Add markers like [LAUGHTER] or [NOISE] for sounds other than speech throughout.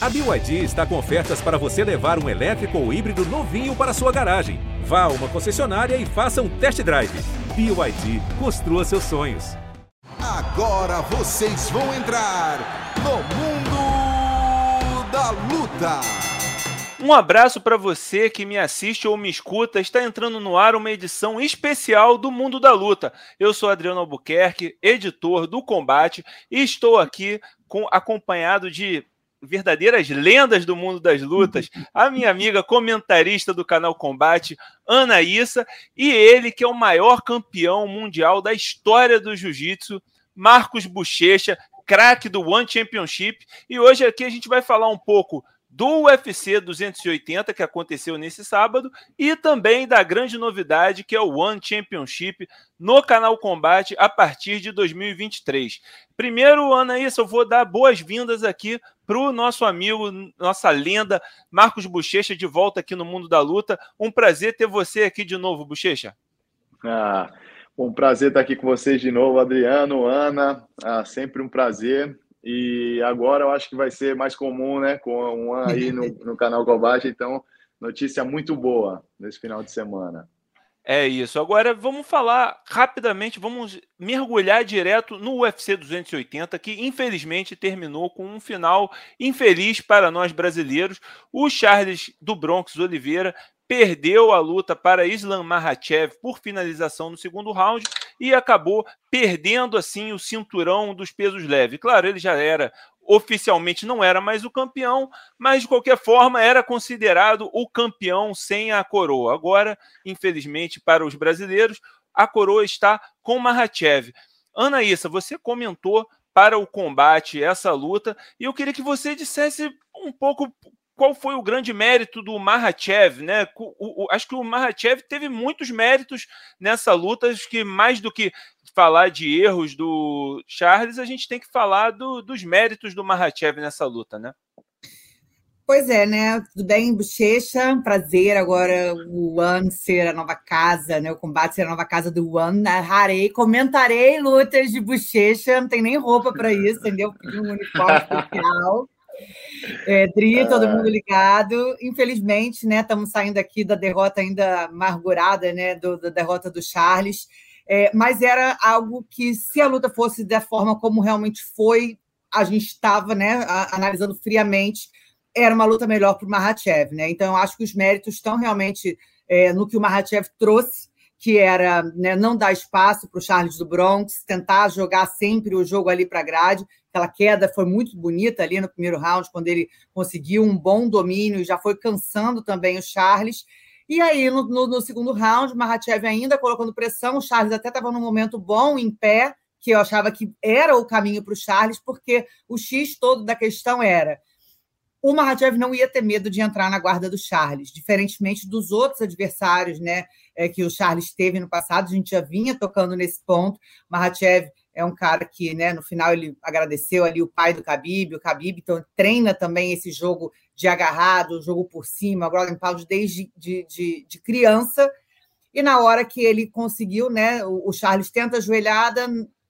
A BYD está com ofertas para você levar um elétrico ou híbrido novinho para sua garagem. Vá a uma concessionária e faça um test drive. BYD, construa seus sonhos. Agora vocês vão entrar no mundo da luta. Um abraço para você que me assiste ou me escuta. Está entrando no ar uma edição especial do Mundo da Luta. Eu sou Adriano Albuquerque, editor do Combate, e estou aqui com, acompanhado de verdadeiras lendas do mundo das lutas, a minha amiga comentarista do canal Combate, Ana Issa, e ele que é o maior campeão mundial da história do jiu-jitsu, Marcos Bochecha, craque do One Championship. E hoje aqui a gente vai falar um pouco do UFC 280 que aconteceu nesse sábado e também da grande novidade que é o One Championship no canal Combate a partir de 2023. Primeiro, Anaísa, eu vou dar boas-vindas aqui para o nosso amigo, nossa lenda, Marcos Bochecha, de volta aqui no Mundo da Luta. Um prazer ter você aqui de novo, Bochecha. Ah, um prazer estar aqui com vocês de novo, Adriano, Ana. Ah, sempre um prazer. E agora eu acho que vai ser mais comum, né? Com um aí no, [LAUGHS] no canal Combate. Então, notícia muito boa nesse final de semana. É isso. Agora vamos falar rapidamente, vamos mergulhar direto no UFC 280, que infelizmente terminou com um final infeliz para nós brasileiros. O Charles do Bronx Oliveira perdeu a luta para Islam Makhachev por finalização no segundo round e acabou perdendo assim o cinturão dos pesos leves. Claro, ele já era oficialmente não era mais o campeão, mas de qualquer forma era considerado o campeão sem a coroa. Agora, infelizmente para os brasileiros, a coroa está com Makhachev. Anaísa, você comentou para o combate essa luta e eu queria que você dissesse um pouco qual foi o grande mérito do Mahachev, né? O, o, acho que o Mahachev teve muitos méritos nessa luta, acho que mais do que falar de erros do Charles, a gente tem que falar do, dos méritos do Mahachev nessa luta, né? Pois é, né? Tudo bem, Bochecha? Prazer agora o One ser a nova casa, né? O combate ser a nova casa do One. Narrarei, comentarei lutas de Bochecha, não tem nem roupa para isso, entendeu? Pedi um uniforme [LAUGHS] especial. É, Dri, todo ah. mundo ligado. Infelizmente, né, estamos saindo aqui da derrota ainda amargurada, né, do, da derrota do Charles. É, mas era algo que, se a luta fosse da forma como realmente foi, a gente estava, né, analisando friamente, era uma luta melhor para o Mahachev, né? Então, eu acho que os méritos estão realmente é, no que o Mahachev trouxe, que era né, não dar espaço para o Charles do Bronx, tentar jogar sempre o jogo ali para a grade. Aquela queda foi muito bonita ali no primeiro round, quando ele conseguiu um bom domínio, já foi cansando também o Charles. E aí, no, no, no segundo round, Mahachev ainda colocando pressão, o Charles até estava num momento bom, em pé, que eu achava que era o caminho para o Charles, porque o X todo da questão era o Mahachev não ia ter medo de entrar na guarda do Charles, diferentemente dos outros adversários né, é, que o Charles teve no passado, a gente já vinha tocando nesse ponto. Mahachev é um cara que, né, no final, ele agradeceu ali o pai do Khabib, o Khabib então, treina também esse jogo de agarrado, jogo por cima, Golden Pound desde de, de, de, criança, e na hora que ele conseguiu, né, o, Charles tenta a joelhada,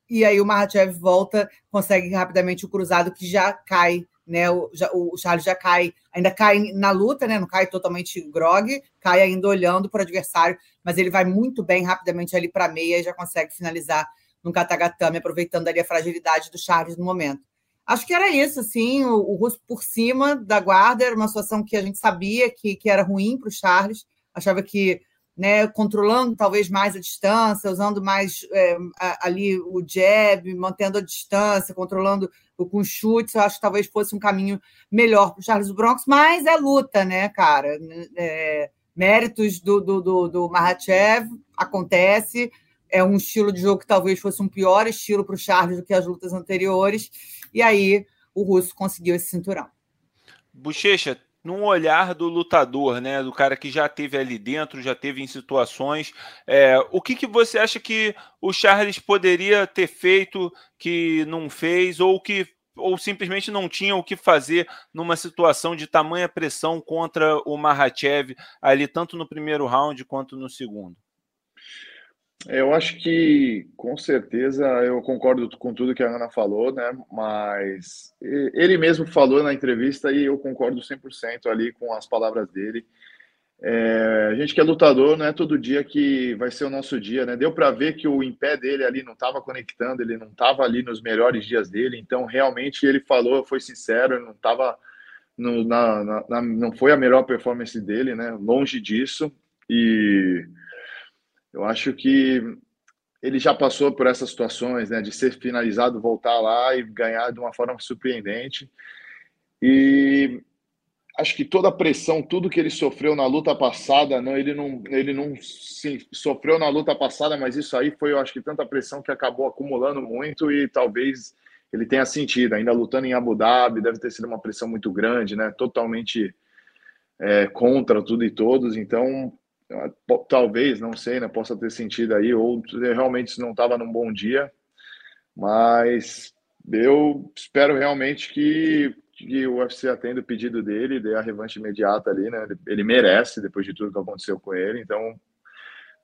e aí o Mahachev volta, consegue rapidamente o cruzado, que já cai né? O, já, o Charles já cai, ainda cai na luta, né? Não cai totalmente grog, cai ainda olhando para o adversário, mas ele vai muito bem rapidamente ali para meia e já consegue finalizar no katagatame, aproveitando ali a fragilidade do Charles no momento. Acho que era isso, assim, o, o Russo por cima da guarda, era uma situação que a gente sabia que, que era ruim para o Charles, achava que né, controlando talvez mais a distância, usando mais é, ali o jab, mantendo a distância, controlando com chutes, eu acho que talvez fosse um caminho melhor para o Charles Bronx, mas é luta, né, cara? É, méritos do, do, do, do Mahachev, acontece, é um estilo de jogo que talvez fosse um pior estilo para o Charles do que as lutas anteriores, e aí o russo conseguiu esse cinturão. Bochecha, num olhar do lutador, né, do cara que já teve ali dentro, já teve em situações. É, o que, que você acha que o Charles poderia ter feito que não fez ou que ou simplesmente não tinha o que fazer numa situação de tamanha pressão contra o Mahachev ali tanto no primeiro round quanto no segundo? Eu acho que, com certeza, eu concordo com tudo que a Ana falou, né? Mas ele mesmo falou na entrevista e eu concordo 100% ali com as palavras dele. É, a gente que é lutador, não é todo dia que vai ser o nosso dia, né? Deu para ver que o em pé dele ali não estava conectando, ele não estava ali nos melhores dias dele, então realmente ele falou, foi sincero, não estava. Na, na, na, não foi a melhor performance dele, né? Longe disso. E eu acho que ele já passou por essas situações, né? De ser finalizado, voltar lá e ganhar de uma forma surpreendente. E acho que toda a pressão, tudo que ele sofreu na luta passada, não, ele não, ele não sim, sofreu na luta passada, mas isso aí foi, eu acho que tanta pressão que acabou acumulando muito e talvez ele tenha sentido. Ainda lutando em Abu Dhabi, deve ter sido uma pressão muito grande, né? Totalmente é, contra tudo e todos. Então, talvez, não sei, né? Possa ter sentido aí, ou realmente não estava num bom dia, mas eu espero realmente que que o UFC atenda o pedido dele, dê a revanche imediata ali, né? Ele merece, depois de tudo que aconteceu com ele. Então,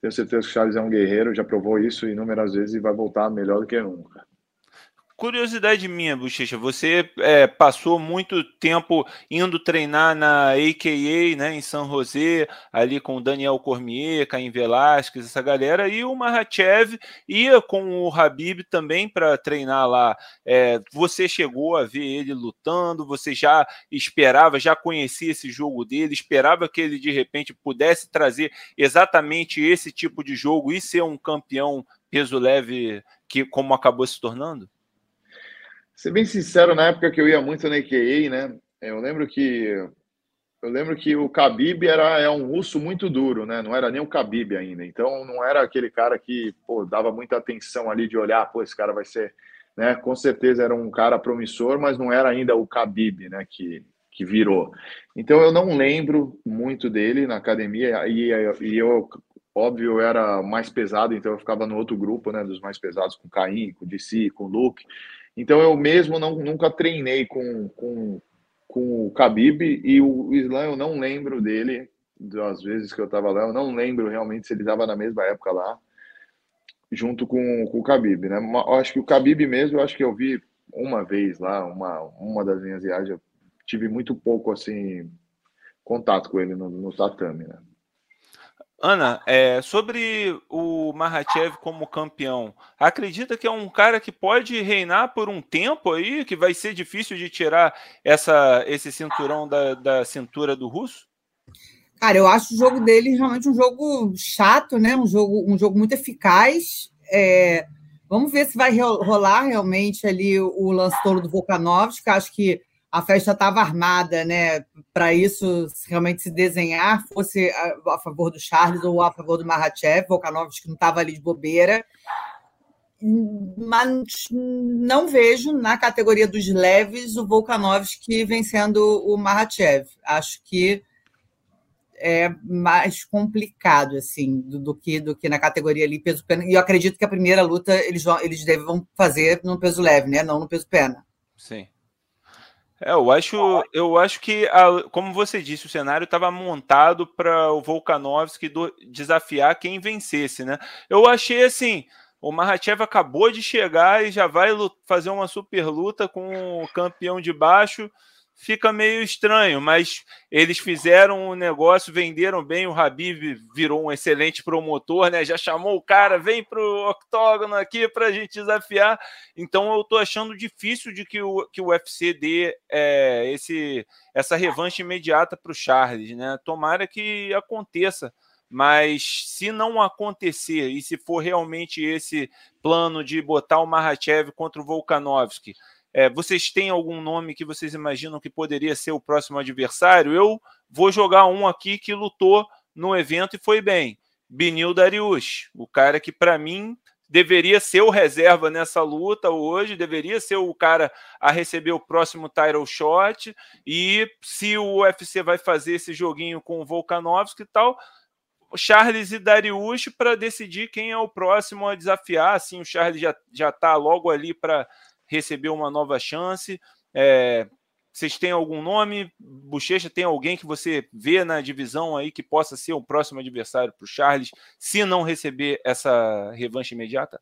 tenho certeza que o Charles é um guerreiro, já provou isso inúmeras vezes e vai voltar melhor do que nunca. Curiosidade minha, Bochecha, você é, passou muito tempo indo treinar na AKA, né, em São José, ali com o Daniel Cormier, Caim Velasquez, essa galera, e o Mahachev ia com o Habib também para treinar lá. É, você chegou a ver ele lutando, você já esperava, já conhecia esse jogo dele, esperava que ele de repente pudesse trazer exatamente esse tipo de jogo e ser um campeão peso leve que como acabou se tornando? Ser bem sincero, na época que eu ia muito na IKEA, né? Eu lembro que eu lembro que o Khabib era é um russo muito duro, né? Não era nem o Khabib ainda. Então não era aquele cara que pô, dava muita atenção ali de olhar, pô, esse cara vai ser, né? Com certeza era um cara promissor, mas não era ainda o Khabib, né? Que que virou. Então eu não lembro muito dele na academia e, e eu óbvio eu era mais pesado, então eu ficava no outro grupo, né? Dos mais pesados com Caim, com DC, com Luke. Então eu mesmo não, nunca treinei com, com, com o Khabib e o Islam eu não lembro dele, das vezes que eu estava lá, eu não lembro realmente se ele estava na mesma época lá, junto com, com o Khabib, né? Eu acho que o Khabib mesmo, eu acho que eu vi uma vez lá, uma, uma das minhas viagens, eu tive muito pouco, assim, contato com ele no, no tatame, né? Ana, é, sobre o Mahachev como campeão, acredita que é um cara que pode reinar por um tempo aí, que vai ser difícil de tirar essa, esse cinturão da, da cintura do russo? Cara, eu acho o jogo dele realmente um jogo chato, né? Um jogo, um jogo muito eficaz. É, vamos ver se vai rolar realmente ali o lance todo do Volkanovski. Acho que a festa estava armada, né? Para isso realmente se desenhar, fosse a, a, favor do Charles ou a favor do Mahachev, Volkanovski não estava ali de bobeira. Mas não vejo na categoria dos leves o Volkanovski vencendo o Mahachev. Acho que é mais complicado assim do, do, que do que na categoria ali peso pena. E eu acredito que a primeira luta eles vão, eles devem fazer no peso leve, né? Não no peso pena. Sim. É, eu acho, eu acho que, a, como você disse, o cenário estava montado para o Volkanovski do, desafiar quem vencesse, né? Eu achei assim, o Mahachev acabou de chegar e já vai fazer uma super luta com o campeão de baixo fica meio estranho, mas eles fizeram um negócio, venderam bem. O Habib virou um excelente promotor, né? Já chamou o cara, vem para o octógono aqui para a gente desafiar. Então eu estou achando difícil de que o, que o UFC dê é, esse, essa revanche imediata para o Charles, né? Tomara que aconteça. Mas se não acontecer e se for realmente esse plano de botar o Mahachev contra o Volkanovski, é, vocês têm algum nome que vocês imaginam que poderia ser o próximo adversário? Eu vou jogar um aqui que lutou no evento e foi bem. Binil Darius, o cara que para mim deveria ser o reserva nessa luta hoje, deveria ser o cara a receber o próximo title shot. E se o UFC vai fazer esse joguinho com o Volkanovski e tal, Charles e Darius para decidir quem é o próximo a desafiar. Assim, o Charles já já está logo ali para recebeu uma nova chance. É, vocês têm algum nome? Bochecha, tem alguém que você vê na divisão aí que possa ser o próximo adversário para o Charles, se não receber essa revanche imediata?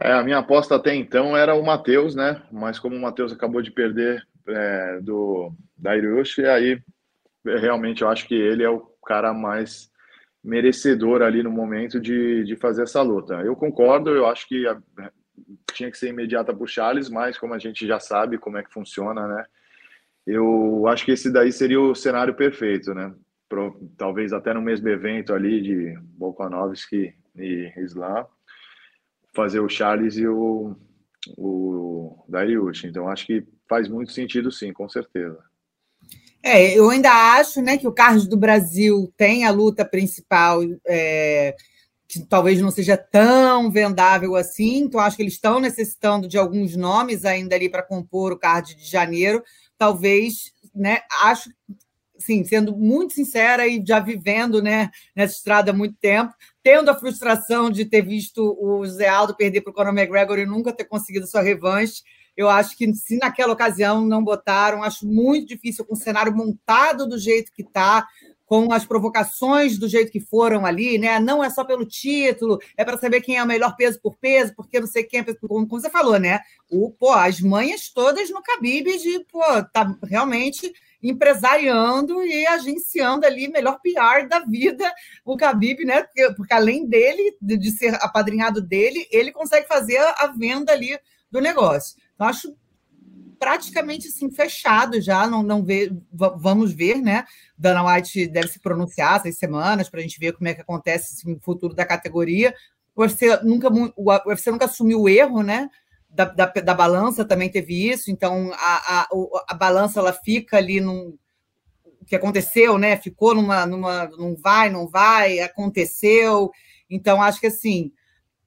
É, a minha aposta até então era o Matheus, né? Mas como o Matheus acabou de perder é, do da Iriushi, aí realmente eu acho que ele é o cara mais merecedor ali no momento de, de fazer essa luta. Eu concordo, eu acho que tinha que ser imediata para o Charles, mas como a gente já sabe como é que funciona, né? Eu acho que esse daí seria o cenário perfeito, né? Pro, talvez até no mesmo evento ali de Volkanovski e Islam, fazer o Charles e o, o Dariush. Então acho que faz muito sentido sim, com certeza. É, eu ainda acho né, que o Carlos do Brasil tem a luta principal, é, que talvez não seja tão vendável assim, então acho que eles estão necessitando de alguns nomes ainda ali para compor o card de janeiro. Talvez, né, acho, sim, sendo muito sincera e já vivendo né, nessa estrada há muito tempo, tendo a frustração de ter visto o Zé Aldo perder para o Conor McGregor e nunca ter conseguido sua revanche eu acho que se naquela ocasião não botaram, acho muito difícil com o cenário montado do jeito que está, com as provocações do jeito que foram ali, né? Não é só pelo título, é para saber quem é o melhor peso por peso, porque não sei quem é, como, você falou, né? O, pô, as manhas todas no Khabib de, pô, tá realmente empresariando e agenciando ali melhor PR da vida o Khabib, né? Porque, além dele, de, de ser apadrinhado dele, ele consegue fazer a venda ali do negócio. Então, acho praticamente assim, fechado já, não, não ver, vamos ver, né? Dana White deve se pronunciar essas semanas para a gente ver como é que acontece assim, o futuro da categoria. O UFC nunca, o UFC nunca assumiu o erro, né? Da, da, da, balança também teve isso, então a, a, a balança ela fica ali num. Que aconteceu, né? Ficou numa, numa. Não vai, não vai, aconteceu. Então, acho que assim,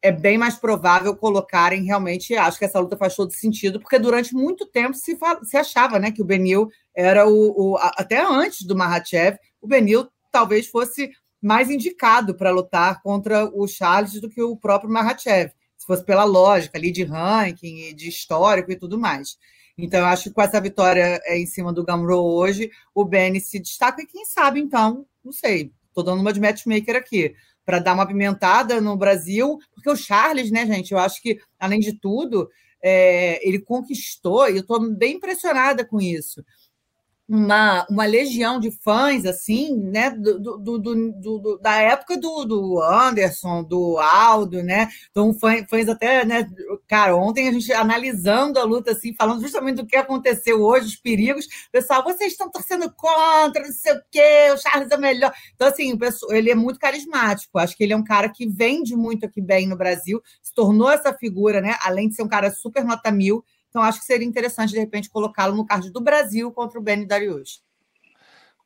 é bem mais provável colocarem realmente. Acho que essa luta faz todo sentido, porque durante muito tempo se, se achava né, que o Benil era o, o. Até antes do Mahachev, o Benil talvez fosse mais indicado para lutar contra o Charles do que o próprio Mahachev, se fosse pela lógica ali de ranking, de histórico e tudo mais. Então, eu acho que com essa vitória é, em cima do Gamro hoje, o Benny se destaca e quem sabe, então, não sei, estou dando uma de matchmaker aqui para dar uma pimentada no Brasil, porque o Charles, né, gente, eu acho que, além de tudo, é, ele conquistou, e eu estou bem impressionada com isso uma, uma legião de fãs, assim, né, do, do, do, do da época do, do Anderson, do Aldo, né, então fãs, fãs até, né, cara, ontem a gente analisando a luta, assim, falando justamente do que aconteceu hoje, os perigos, pessoal, vocês estão torcendo contra, não sei o quê, o Charles é melhor, então, assim, ele é muito carismático, acho que ele é um cara que vende muito aqui bem no Brasil, se tornou essa figura, né, além de ser um cara super nota mil, então, acho que seria interessante, de repente, colocá-lo no card do Brasil contra o Benny Darius.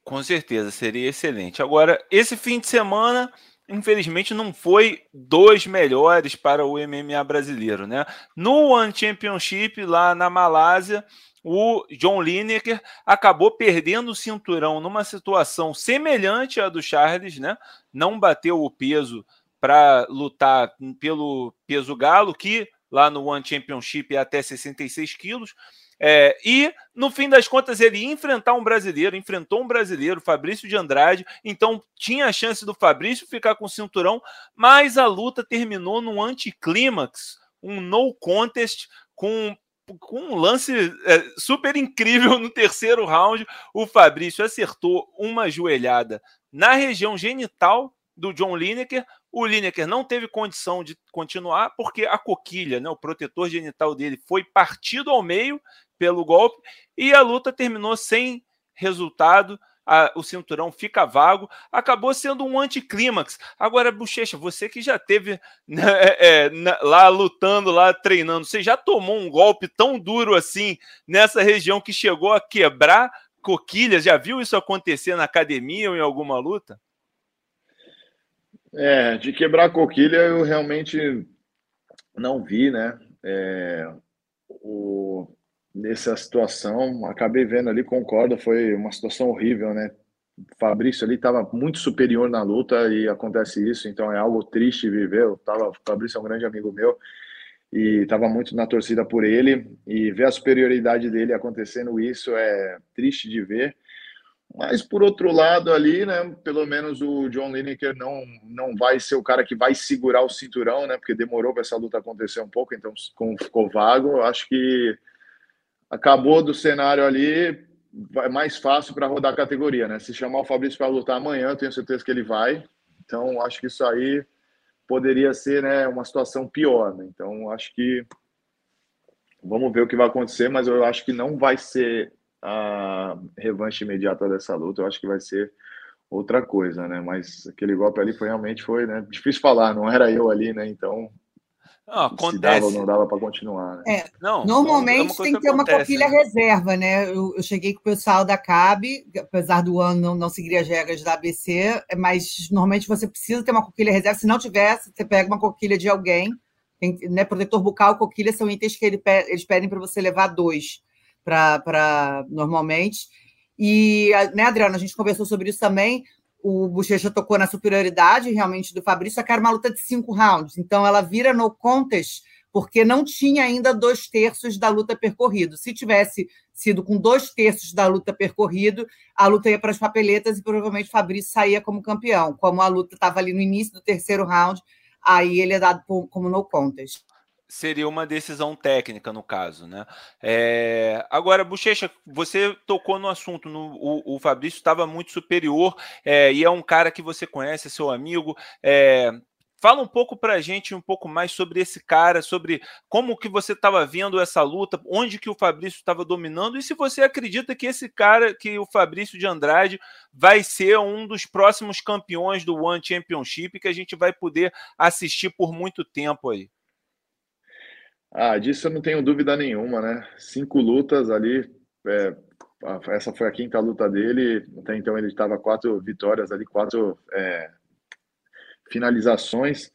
Com certeza, seria excelente. Agora, esse fim de semana, infelizmente, não foi dos melhores para o MMA brasileiro, né? No One Championship, lá na Malásia, o John Lineker acabou perdendo o cinturão numa situação semelhante à do Charles, né? Não bateu o peso para lutar pelo peso galo, que lá no One Championship é até 66 quilos. É, e, no fim das contas, ele enfrentar um brasileiro, enfrentou um brasileiro, Fabrício de Andrade, então tinha a chance do Fabrício ficar com o cinturão, mas a luta terminou num anticlímax, um no contest, com, com um lance é, super incrível no terceiro round. O Fabrício acertou uma joelhada na região genital do John Lineker. O Lineker não teve condição de continuar porque a coquilha, né, o protetor genital dele, foi partido ao meio pelo golpe e a luta terminou sem resultado. A, o cinturão fica vago, acabou sendo um anticlímax. Agora, Bochecha, você que já teve né, [LAUGHS] é, na, lá lutando, lá treinando, você já tomou um golpe tão duro assim nessa região que chegou a quebrar coquilhas? Já viu isso acontecer na academia ou em alguma luta? É, de quebrar coquilha eu realmente não vi, né? É, o, nessa situação, acabei vendo ali, concordo, foi uma situação horrível, né? Fabrício ali estava muito superior na luta e acontece isso, então é algo triste viver. Eu tava, Fabrício é um grande amigo meu e estava muito na torcida por ele e ver a superioridade dele acontecendo isso é triste de ver. Mas por outro lado ali, né, pelo menos o John Lineker não não vai ser o cara que vai segurar o cinturão, né, porque demorou para essa luta acontecer um pouco, então ficou vago, acho que acabou do cenário ali, vai mais fácil para rodar a categoria, né? Se chamar o Fabrício para lutar amanhã, tenho certeza que ele vai. Então, acho que isso aí poderia ser, né, uma situação pior, né? Então, acho que vamos ver o que vai acontecer, mas eu acho que não vai ser a revanche imediata dessa luta, eu acho que vai ser outra coisa, né? Mas aquele golpe ali foi realmente foi, né? Difícil falar, não era eu ali, né? Então não, acontece. Se dava ou não dava para continuar. Né? É, não, normalmente é tem que ter uma coquilha né? reserva, né? Eu, eu, cheguei com o pessoal da CAB, apesar do ano não, não seguir as regras da ABC, mas normalmente você precisa ter uma coquilha reserva. Se não tivesse, você pega uma coquilha de alguém. Tem, né, protetor bucal, coquilha são itens que ele, eles pedem para você levar dois para normalmente. E, né, Adriana, a gente conversou sobre isso também. O Bochecha tocou na superioridade realmente do Fabrício, só que era uma luta de cinco rounds. Então ela vira no contest porque não tinha ainda dois terços da luta percorrido. Se tivesse sido com dois terços da luta percorrido, a luta ia para as papeletas e provavelmente Fabrício saía como campeão. Como a luta estava ali no início do terceiro round, aí ele é dado como no contest seria uma decisão técnica no caso, né? É... Agora, Bochecha, você tocou no assunto, no, o, o Fabrício estava muito superior é, e é um cara que você conhece, é seu amigo. É... Fala um pouco para a gente um pouco mais sobre esse cara, sobre como que você estava vendo essa luta, onde que o Fabrício estava dominando e se você acredita que esse cara, que o Fabrício de Andrade, vai ser um dos próximos campeões do One Championship que a gente vai poder assistir por muito tempo aí. Ah, disso eu não tenho dúvida nenhuma, né? Cinco lutas ali, é, essa foi a quinta luta dele, até então ele estava quatro vitórias ali, quatro é, finalizações.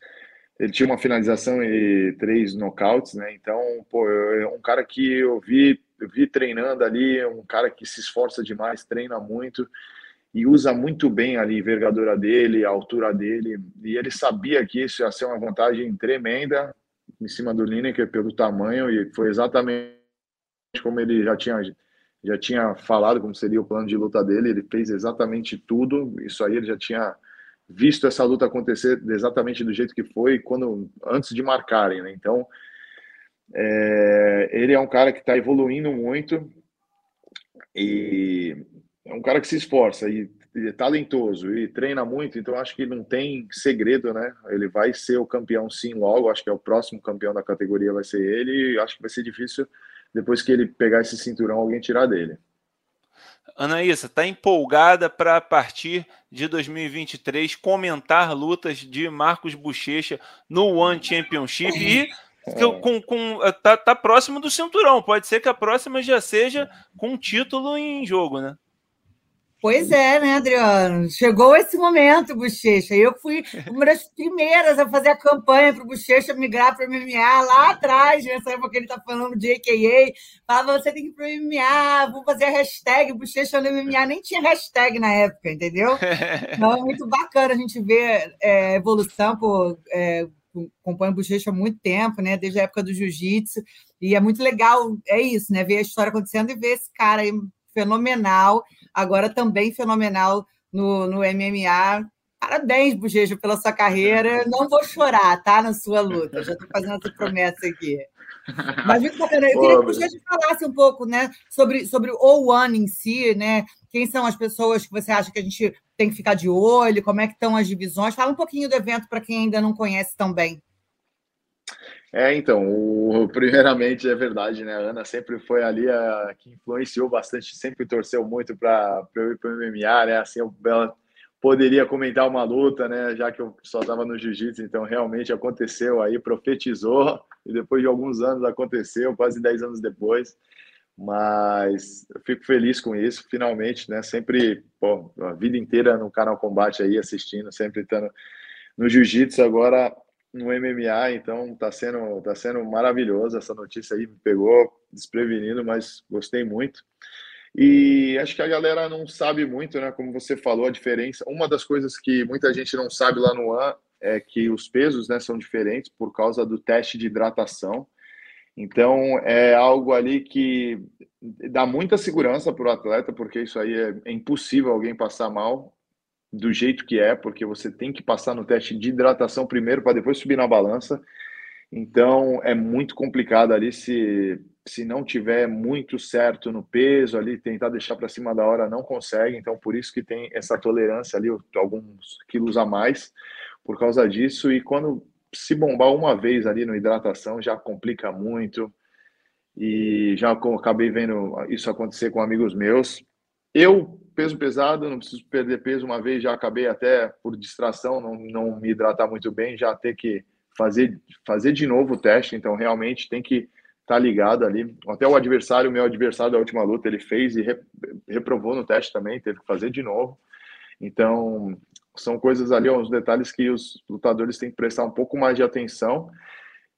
Ele tinha uma finalização e três nocautes, né? Então, pô, é um cara que eu vi, eu vi treinando ali, um cara que se esforça demais, treina muito e usa muito bem ali a envergadura dele, a altura dele, e ele sabia que isso ia ser uma vantagem tremenda, em cima do Lineker pelo tamanho e foi exatamente como ele já tinha já tinha falado como seria o plano de luta dele, ele fez exatamente tudo, isso aí ele já tinha visto essa luta acontecer exatamente do jeito que foi quando antes de marcarem, né? Então, é, ele é um cara que está evoluindo muito e é um cara que se esforça. E talentoso e treina muito, então acho que não tem segredo, né? Ele vai ser o campeão sim logo, acho que é o próximo campeão da categoria vai ser ele, e acho que vai ser difícil depois que ele pegar esse cinturão alguém tirar dele. Anaísa, está empolgada para a partir de 2023 comentar lutas de Marcos Bochecha no One Championship e é. com, com, tá, tá próximo do cinturão. Pode ser que a próxima já seja com título em jogo, né? Pois é, né, Adriano? Chegou esse momento, Bochecha. Eu fui uma das primeiras a fazer a campanha para o Bochecha migrar para o MMA lá atrás, nessa época que ele está falando de AKA. Falava, você tem que ir para o MMA, vou fazer a hashtag Bochecha no MMA. Nem tinha hashtag na época, entendeu? [LAUGHS] Então é muito bacana a gente ver é, evolução, por é, acompanho o Bochecha há muito tempo, né? Desde a época do jiu-jitsu. E é muito legal, é isso, né? Ver a história acontecendo e ver esse cara aí fenomenal agora também fenomenal no, no MMA. Parabéns, Bujejo, pela sua carreira. Não vou chorar, tá? Na sua luta. Já estou fazendo essa promessa aqui. Mas muito bacana. Eu queria que o Bujejo falasse um pouco né, sobre, sobre o One em si, né? Quem são as pessoas que você acha que a gente tem que ficar de olho? Como é que estão as divisões? Fala um pouquinho do evento para quem ainda não conhece tão bem. É, então, o, [LAUGHS] primeiramente é verdade, né? A Ana sempre foi ali a que influenciou bastante, sempre torceu muito para eu ir para o MMA, né? Assim, eu, ela poderia comentar uma luta, né? Já que eu só estava no jiu-jitsu, então realmente aconteceu aí, profetizou, e depois de alguns anos aconteceu, quase 10 anos depois. Mas eu fico feliz com isso, finalmente, né? Sempre, pô, a vida inteira no canal Combate aí, assistindo, sempre estando no jiu-jitsu, agora no MMA, então tá sendo, tá sendo maravilhoso. Essa notícia aí me pegou desprevenido, mas gostei muito. E acho que a galera não sabe muito, né? Como você falou, a diferença. Uma das coisas que muita gente não sabe lá no AN é que os pesos né, são diferentes por causa do teste de hidratação. Então, é algo ali que dá muita segurança para o atleta, porque isso aí é, é impossível alguém passar mal do jeito que é, porque você tem que passar no teste de hidratação primeiro para depois subir na balança. Então, é muito complicado ali se, se não tiver muito certo no peso ali, tentar deixar para cima da hora, não consegue. Então, por isso que tem essa tolerância ali, alguns quilos a mais por causa disso. E quando se bombar uma vez ali no hidratação, já complica muito. E já acabei vendo isso acontecer com amigos meus. Eu, peso pesado, não preciso perder peso uma vez, já acabei até por distração, não, não me hidratar muito bem, já ter que fazer, fazer de novo o teste. Então, realmente tem que estar tá ligado ali. Até o adversário, meu adversário da última luta, ele fez e reprovou no teste também, teve que fazer de novo. Então, são coisas ali, uns detalhes que os lutadores têm que prestar um pouco mais de atenção.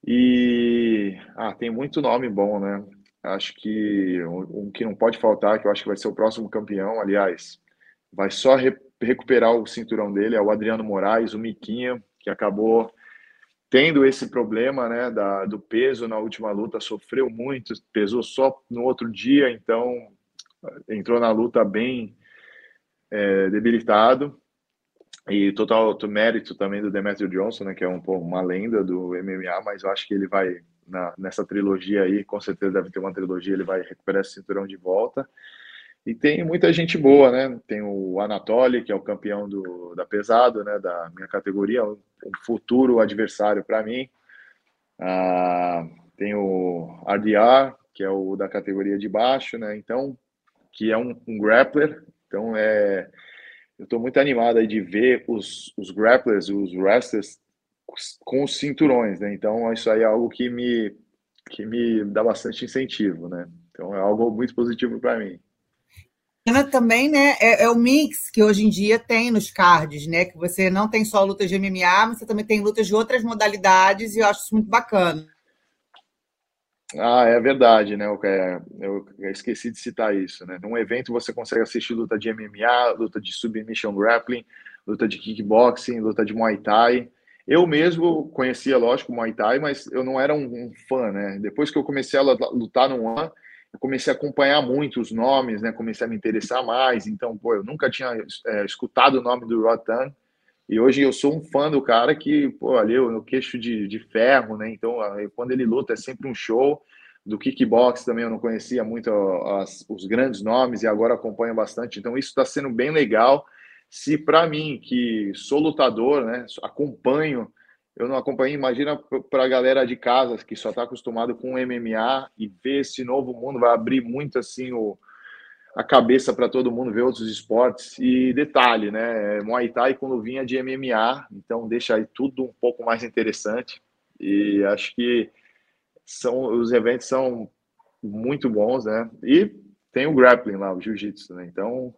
E ah, tem muito nome bom, né? Acho que um, um que não pode faltar, que eu acho que vai ser o próximo campeão, aliás, vai só re recuperar o cinturão dele, é o Adriano Moraes, o Miquinha, que acabou tendo esse problema, né, da, do peso na última luta, sofreu muito, pesou só no outro dia, então entrou na luta bem é, debilitado. E total mérito também do Demetrio Johnson, né, que é um, uma lenda do MMA, mas eu acho que ele vai, na, nessa trilogia aí, com certeza deve ter uma trilogia, ele vai recuperar esse cinturão de volta. E tem muita gente boa, né? Tem o Anatoly, que é o campeão do, da pesado, né? Da minha categoria, um, futuro adversário para mim. Ah, tem o RDR, que é o da categoria de baixo, né? Então, que é um, um grappler. Então, é eu estou muito animado aí de ver os, os grapplers, os wrestlers com os cinturões, né? Então isso aí é algo que me que me dá bastante incentivo, né? Então é algo muito positivo para mim. Também, né, é, é, o mix que hoje em dia tem nos cards, né? Que você não tem só lutas de MMA, mas você também tem lutas de outras modalidades, e eu acho isso muito bacana. Ah, é verdade, né? Eu, é, eu, esqueci de citar isso, né? Num evento você consegue assistir luta de MMA, luta de submission grappling, luta de kickboxing, luta de Muay Thai. Eu mesmo conhecia, lógico, Muay Thai, mas eu não era um, um fã, né? Depois que eu comecei a lutar no One, eu comecei a acompanhar muito os nomes, né? Comecei a me interessar mais. Então, pô, eu nunca tinha é, escutado o nome do Rotan. E hoje eu sou um fã do cara que, pô, ali o queixo de, de ferro, né? Então, quando ele luta é sempre um show. Do kickbox também eu não conhecia muito as, os grandes nomes e agora acompanho bastante. Então, isso está sendo bem legal. Se para mim, que sou lutador, né, acompanho, eu não acompanho, imagina para a galera de casa que só está acostumado com MMA e ver esse novo mundo, vai abrir muito assim o, a cabeça para todo mundo ver outros esportes. E detalhe, né? Muay Thai quando vinha de MMA, então deixa aí tudo um pouco mais interessante. E acho que são os eventos são muito bons, né? E tem o grappling lá, o jiu-jitsu, né? Então,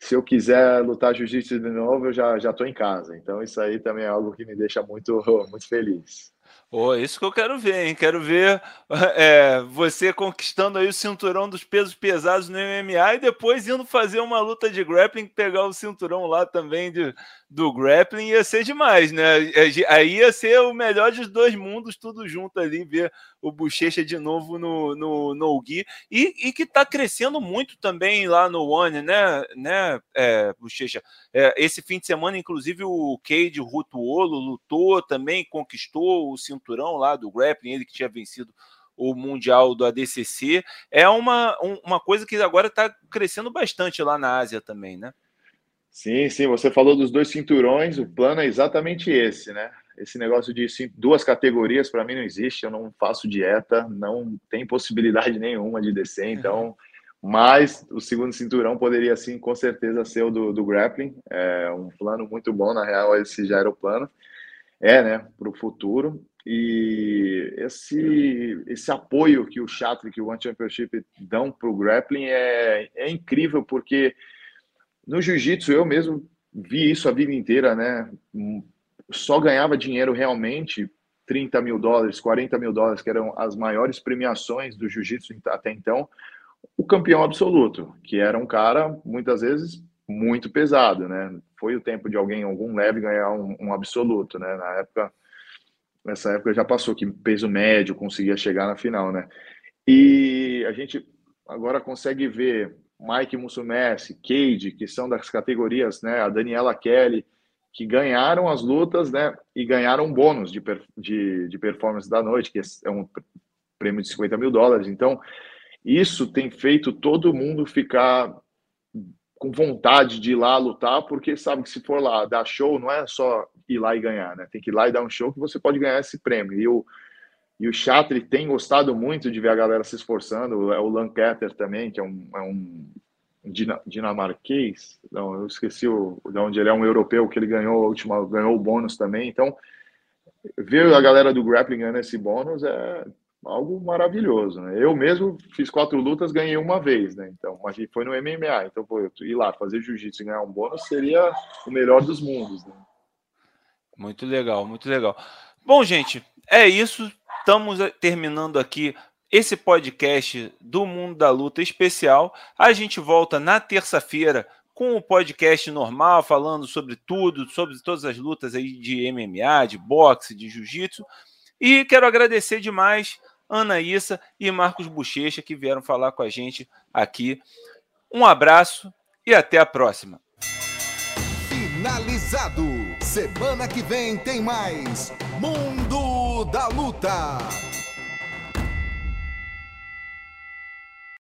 se eu quiser lutar jiu-jitsu de novo, eu já já tô em casa. Então, isso aí também é algo que me deixa muito [LAUGHS] muito feliz. Oh, isso que eu quero ver, hein? Quero ver [LAUGHS] é, você conquistando aí o cinturão dos pesos pesados no MMA e depois indo fazer uma luta de grappling, pegar o cinturão lá também de, do grappling, ia ser demais, né? É, aí ia ser o melhor dos dois mundos, tudo junto ali, ver o Bochecha de novo no, no, no Gui. E, e que tá crescendo muito também lá no One, né, né é, Bochecha? É, esse fim de semana, inclusive, o Cade Rutuolo lutou também, conquistou o cinturão lá do grappling, ele que tinha vencido o Mundial do ADCC. É uma, uma coisa que agora está crescendo bastante lá na Ásia também, né? Sim, sim, você falou dos dois cinturões, o plano é exatamente esse, né? Esse negócio de duas categorias para mim não existe, eu não faço dieta, não tem possibilidade [LAUGHS] nenhuma de descer, então, mas o segundo cinturão poderia sim, com certeza, ser o do, do grappling, é um plano muito bom, na real, esse já era o plano, é, né, para o futuro, e esse, esse apoio que o Chatri, que o One Championship dão para o grappling é, é incrível, porque no jiu-jitsu, eu mesmo vi isso a vida inteira, né? Só ganhava dinheiro realmente 30 mil dólares, 40 mil dólares, que eram as maiores premiações do jiu-jitsu até então, o campeão absoluto, que era um cara, muitas vezes, muito pesado, né? Foi o tempo de alguém, algum leve, ganhar um, um absoluto, né? Na época, nessa época já passou que peso médio conseguia chegar na final, né? E a gente agora consegue ver Mike Mussumessi, Cade, que são das categorias, né? A Daniela Kelly, que ganharam as lutas, né? E ganharam um bônus de, de, de performance da noite, que é um prêmio de 50 mil dólares. Então, isso tem feito todo mundo ficar com vontade de ir lá lutar, porque sabe que se for lá dar show, não é só ir lá e ganhar, né? Tem que ir lá e dar um show que você pode ganhar esse prêmio. E o, e o Chatri tem gostado muito de ver a galera se esforçando. É o Lancaster também, que é um, é um dinamarquês. Não, eu esqueci o, de onde ele é um europeu, que ele ganhou a última, ganhou o bônus também. Então, ver a galera do grappling ganhando esse bônus é algo maravilhoso, né? Eu mesmo fiz quatro lutas, ganhei uma vez, né? Então, mas foi no MMA, então pô, ir lá fazer jiu-jitsu e ganhar um bônus seria o melhor dos mundos, né? Muito legal, muito legal. Bom, gente, é isso. Estamos terminando aqui esse podcast do Mundo da Luta especial. A gente volta na terça-feira com o podcast normal, falando sobre tudo, sobre todas as lutas aí de MMA, de boxe, de jiu-jitsu. E quero agradecer demais Ana Issa e Marcos Bochecha que vieram falar com a gente aqui. Um abraço e até a próxima. Finalizado. Semana que vem tem mais Mundo da Luta.